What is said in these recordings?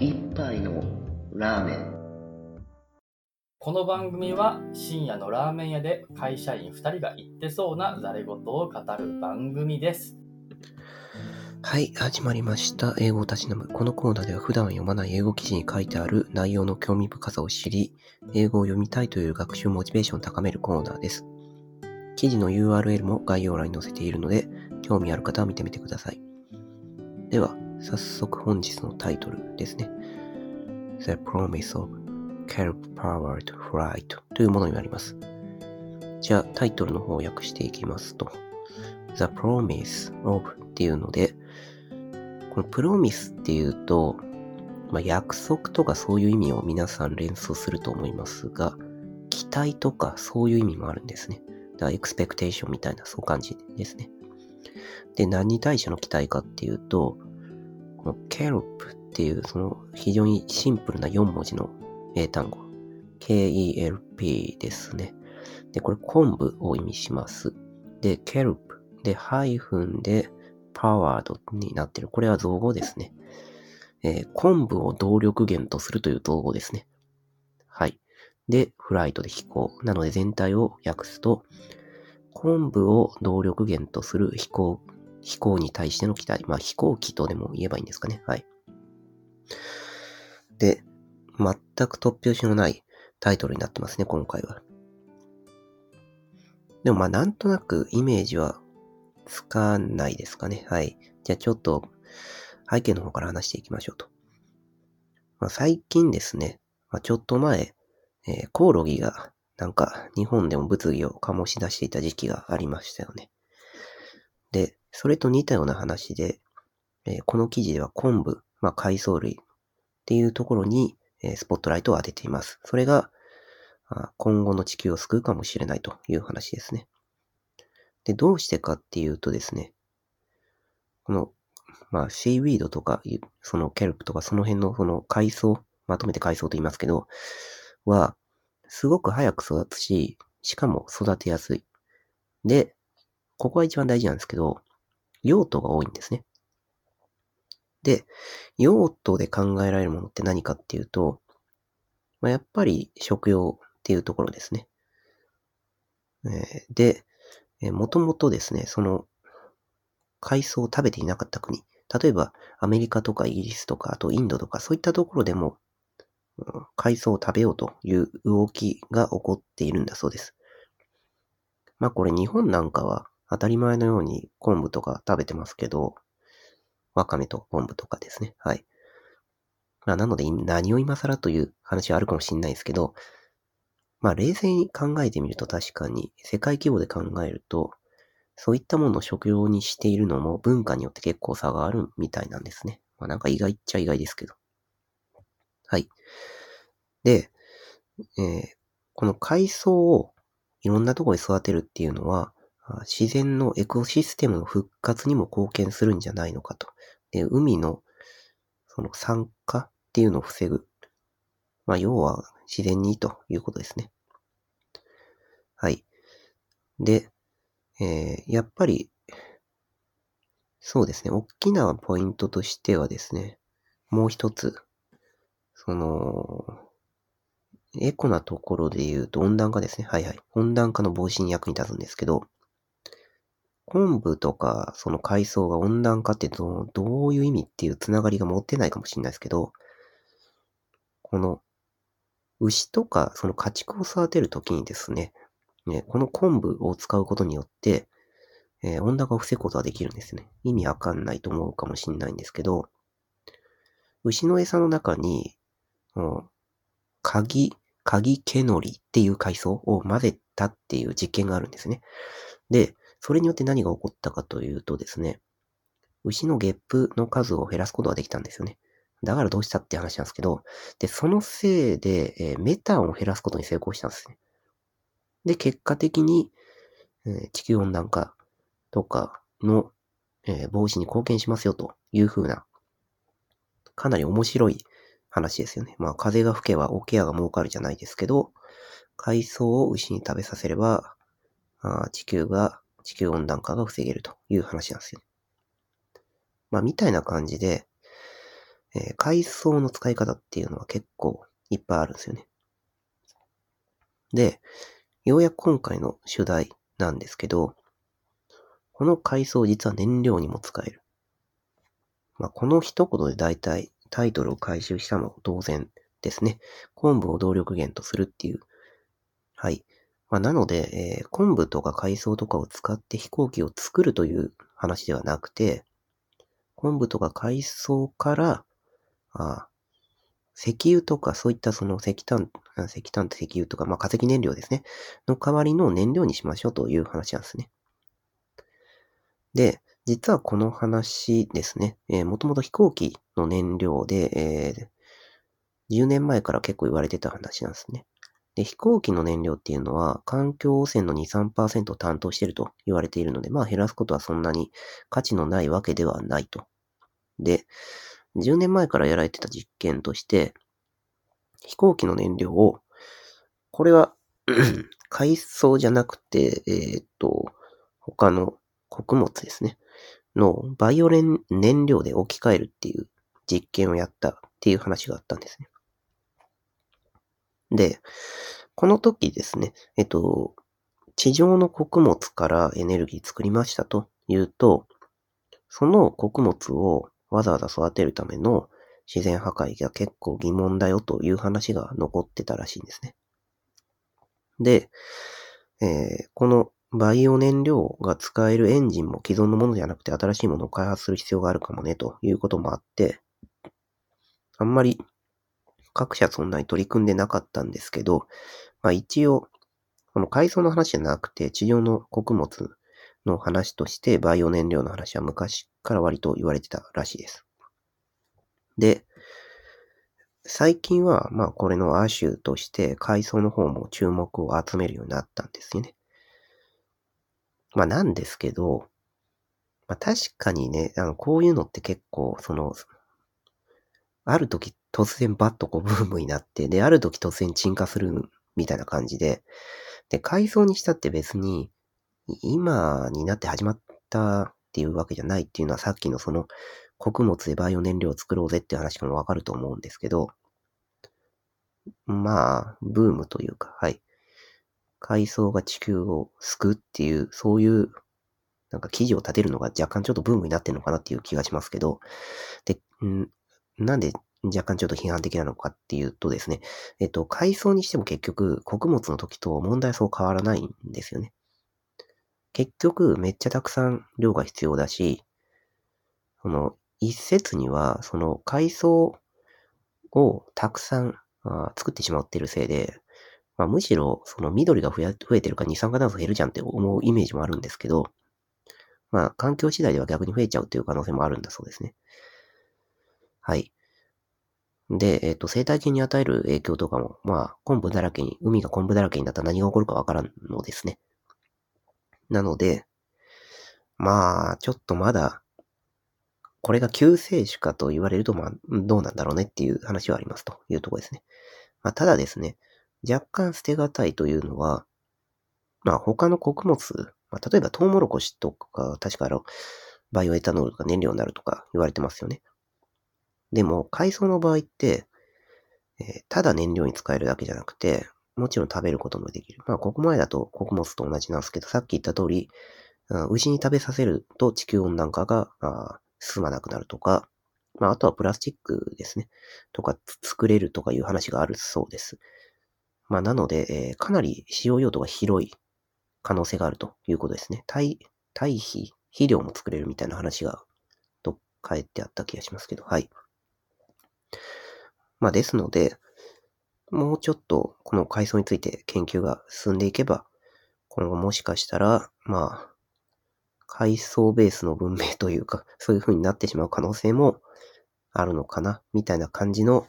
一杯のラーメンこの番組は深夜のラーメン屋で会社員2人が言ってそうなざれ言を語る番組です。はい、始まりました。英語をたしなむ。このコーナーでは普段読まない英語記事に書いてある内容の興味深さを知り、英語を読みたいという学習モチベーションを高めるコーナーです。記事の URL も概要欄に載せているので、興味ある方は見てみてください。では、早速本日のタイトルですね。The Promise of Kelp-Powered Flight というものになります。じゃあ、タイトルの方を訳していきますと、The Promise of っていうので、このプロミスっていうと、まあ、約束とかそういう意味を皆さん連想すると思いますが、期待とかそういう意味もあるんですね。だからエクスペクテーションみたいな、そう感じですね。で、何に対しての期待かっていうと、この kelp っていうその非常にシンプルな4文字の英単語。KELP ですね。で、これ昆布を意味します。で、kelp で、ハイフンで、パワードになってる。これは造語ですね。えー昆布を動力源とするという造語ですね。はい。で、フライトで飛行。なので全体を訳すと、昆布を動力源とする飛行、飛行に対しての期待。まあ飛行機とでも言えばいいんですかね。はい。で、全く突拍子のないタイトルになってますね、今回は。でもまあなんとなくイメージはつかないですかね。はい。じゃあちょっと背景の方から話していきましょうと。まあ、最近ですね、まあ、ちょっと前、えーコオロギがなんか日本でも物議を醸し出していた時期がありましたよね。で、それと似たような話で、えーこの記事では昆布、まあ、海藻類っていうところに、えースポットライトを当てています。それが、今後の地球を救うかもしれないという話ですね。で、どうしてかっていうとですね、この、まあ、シーウィードとか、そのケルプとかその辺のその海藻、まとめて海藻と言いますけど、は、すごく早く育つし、しかも育てやすい。で、ここが一番大事なんですけど、用途が多いんですね。で、用途で考えられるものって何かっていうと、まあ、やっぱり食用っていうところですね。えーで、えー、もともとですね、その、海藻を食べていなかった国、例えばアメリカとかイギリスとか、あとインドとか、そういったところでも、うん海藻を食べようという動きが起こっているんだそうです。まあこれ日本なんかは当たり前のように昆布とか食べてますけど、わかめと昆布とかですね。はい。まあなので何を今更という話はあるかもしれないですけど、まあ冷静に考えてみると確かに世界規模で考えると、そういったものを食用にしているのも文化によって結構差があるみたいなんですね。まあなんか意外っちゃ意外ですけど。はい。で、えーこの海藻をいろんなところで育てるっていうのは、自然のエコシステムの復活にも貢献するんじゃないのかと。で、海のその酸化っていうのを防ぐ。まあ、要は自然にいいということですね。はい。で、えーやっぱり、そうですね、大きなポイントとしてはですね、もう一つ、その、エコなところで言うと温暖化ですね。はいはい。温暖化の防止に役に立つんですけど、昆布とかその海藻が温暖化ってどうどういう意味っていうつながりが持ってないかもしれないですけど、この牛とかその家畜を育てるときにですね、ね、この昆布を使うことによって、えー温暖化を防ぐことができるんですね。意味わかんないと思うかもしれないんですけど、牛の餌の中に、うん鍵、鍵毛のりっていう海藻を混ぜたっていう実験があるんですね。で、それによって何が起こったかというとですね、牛のゲップの数を減らすことができたんですよね。だからどうしたって話なんですけど、で、そのせいで、えーメタンを減らすことに成功したんですね。で、結果的に、えー地球温暖化とかの、えー防止に貢献しますよというふうな、かなり面白い話ですよね。まあ、風が吹けば桶屋が儲かるじゃないですけど、海藻を牛に食べさせれば、あ地球が、地球温暖化が防げるという話なんですよ。まあ、みたいな感じで、えー海藻の使い方っていうのは結構いっぱいあるんですよね。で、ようやく今回の主題なんですけど、この海藻実は燃料にも使える。まあ、この一言で大体タイトルを回収したの当然ですね。昆布を動力源とするっていう。はい。まあ、なので、えー昆布とか海藻とかを使って飛行機を作るという話ではなくて、昆布とか海藻から、あ石油とかそういったその石炭、石炭と石油とか、まあ、化石燃料ですね。の代わりの燃料にしましょうという話なんですね。で、実はこの話ですね、えー、もともと飛行機の燃料で、えー10年前から結構言われてた話なんですね。で、飛行機の燃料っていうのは、環境汚染の2、3%を担当していると言われているので、まあ減らすことはそんなに価値のないわけではないと。で、10年前からやられてた実験として、飛行機の燃料を、これは、海藻じゃなくて、えーっと、他の穀物ですね。のバイオレン燃料で置き換えるっていう実験をやったっていう話があったんですね。で、この時ですね、えっと、地上の穀物からエネルギー作りましたというと、その穀物をわざわざ育てるための自然破壊が結構疑問だよという話が残ってたらしいんですね。で、えーこのバイオ燃料が使えるエンジンも既存のものじゃなくて新しいものを開発する必要があるかもねということもあって、あんまり各社そんなに取り組んでなかったんですけど、まあ一応、この海藻の話じゃなくて地上の穀物の話としてバイオ燃料の話は昔から割と言われてたらしいです。で、最近は、まあこれの亜種として海藻の方も注目を集めるようになったんですよね。まあなんですけど、まあ確かにね、あの、こういうのって結構、その、ある時突然バッとこうブームになって、で、ある時突然沈下するみたいな感じで、で、海藻にしたって別に、今になって始まったっていうわけじゃないっていうのはさっきのその穀物でバイオ燃料を作ろうぜっていう話もわかると思うんですけど、まあ、ブームというか、はい。海藻が地球を救うっていう、そういう、なんか記事を立てるのが若干ちょっとブームになってるのかなっていう気がしますけど、で、んなんで若干ちょっと批判的なのかっていうとですね、えっと、海藻にしても結局、穀物の時と問題はそう変わらないんですよね。結局、めっちゃたくさん量が必要だし、その、一説には、その海藻をたくさんあ作ってしまっているせいで、まあ、むしろ、その緑が増え増えてるか二酸化炭素減るじゃんって思うイメージもあるんですけど、まあ、環境次第では逆に増えちゃうっていう可能性もあるんだそうですね。はい。で、えっ、と、生態系に与える影響とかも、まあ、昆布だらけに、海が昆布だらけになったら何が起こるかわからんのですね。なので、まあ、ちょっとまだ、これが救世主かと言われると、まあ、どうなんだろうねっていう話はありますというとこですね。まあ、ただですね、若干捨てがたいというのは、まあ、他の穀物、まあ、例えばトウモロコシとか、確かあの、バイオエタノールが燃料になるとか言われてますよね。でも、海藻の場合って、えーただ燃料に使えるだけじゃなくて、もちろん食べることもできる。まあ、ここまでだと穀物と同じなんですけど、さっき言った通り、あ牛に食べさせると地球温暖化が進まなくなるとか、まあ、あとはプラスチックですね。とか作れるとかいう話があるそうです。まあ、なので、えーかなり使用用途が広い可能性があるということですね。堆、堆肥、肥料も作れるみたいな話が、どっかえってあった気がしますけど、はい。まあ、ですので、もうちょっとこの海藻について研究が進んでいけば、今後もしかしたら、まあ、海藻ベースの文明というか、そういう風になってしまう可能性もあるのかな、みたいな感じの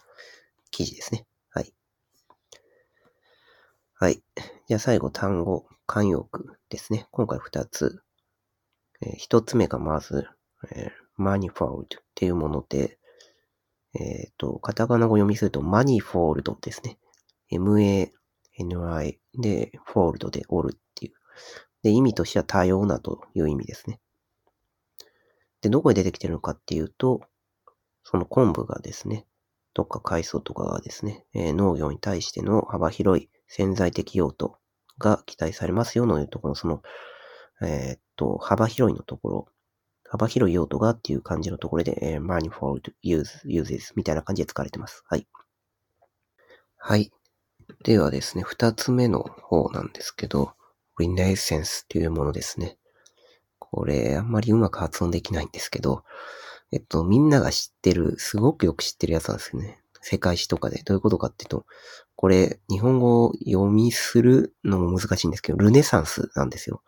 記事ですね。はい。はい。じゃあ最後、単語、慣用句ですね。今回二つ。えー一つ目がまず、えー manifold っていうもので、えっ、と、カタカナ語読みすると manifold ですね。m-a-n-i で、fold で折るっていう。で、意味としては多様なという意味ですね。で、どこで出てきてるのかっていうと、その昆布がですね、とか海藻とかがですね、えー農業に対しての幅広い潜在的用途が期待されますよのいうところ、その、えーっと、幅広いのところ、幅広い用途がっていう感じのところで、えー manifold use, uses みたいな感じで使われてます。はい。はい。ではですね、二つ目の方なんですけど、renaissance っていうものですね。これ、あんまりうまく発音できないんですけど、えっと、みんなが知ってる、すごくよく知ってるやつなんですよね。世界史とかで。どういうことかっていうと、これ、日本語を読みするのも難しいんですけど、ルネサンスなんですよ。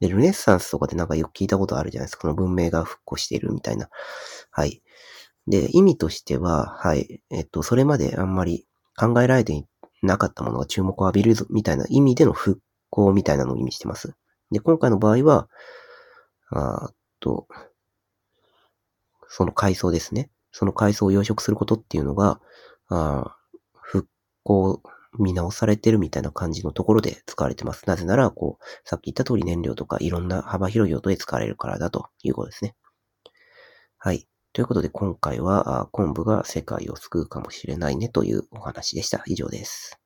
で、ルネッサンスとかでなんかよく聞いたことあるじゃないですか。この文明が復興しているみたいな。はい。で、意味としては、はい。えっと、それまであんまり考えられていなかったものが注目を浴びるぞみたいな意味での復興みたいなのを意味してます。で、今回の場合は、あっと、その海藻ですね。その海藻を養殖することっていうのが、あー復興見直されてるみたいな感じのところで使われてます。なぜなら、こう、さっき言った通り燃料とかいろんな幅広い用途で使われるからだということですね。はい。ということで今回は昆布が世界を救うかもしれないねというお話でした。以上です。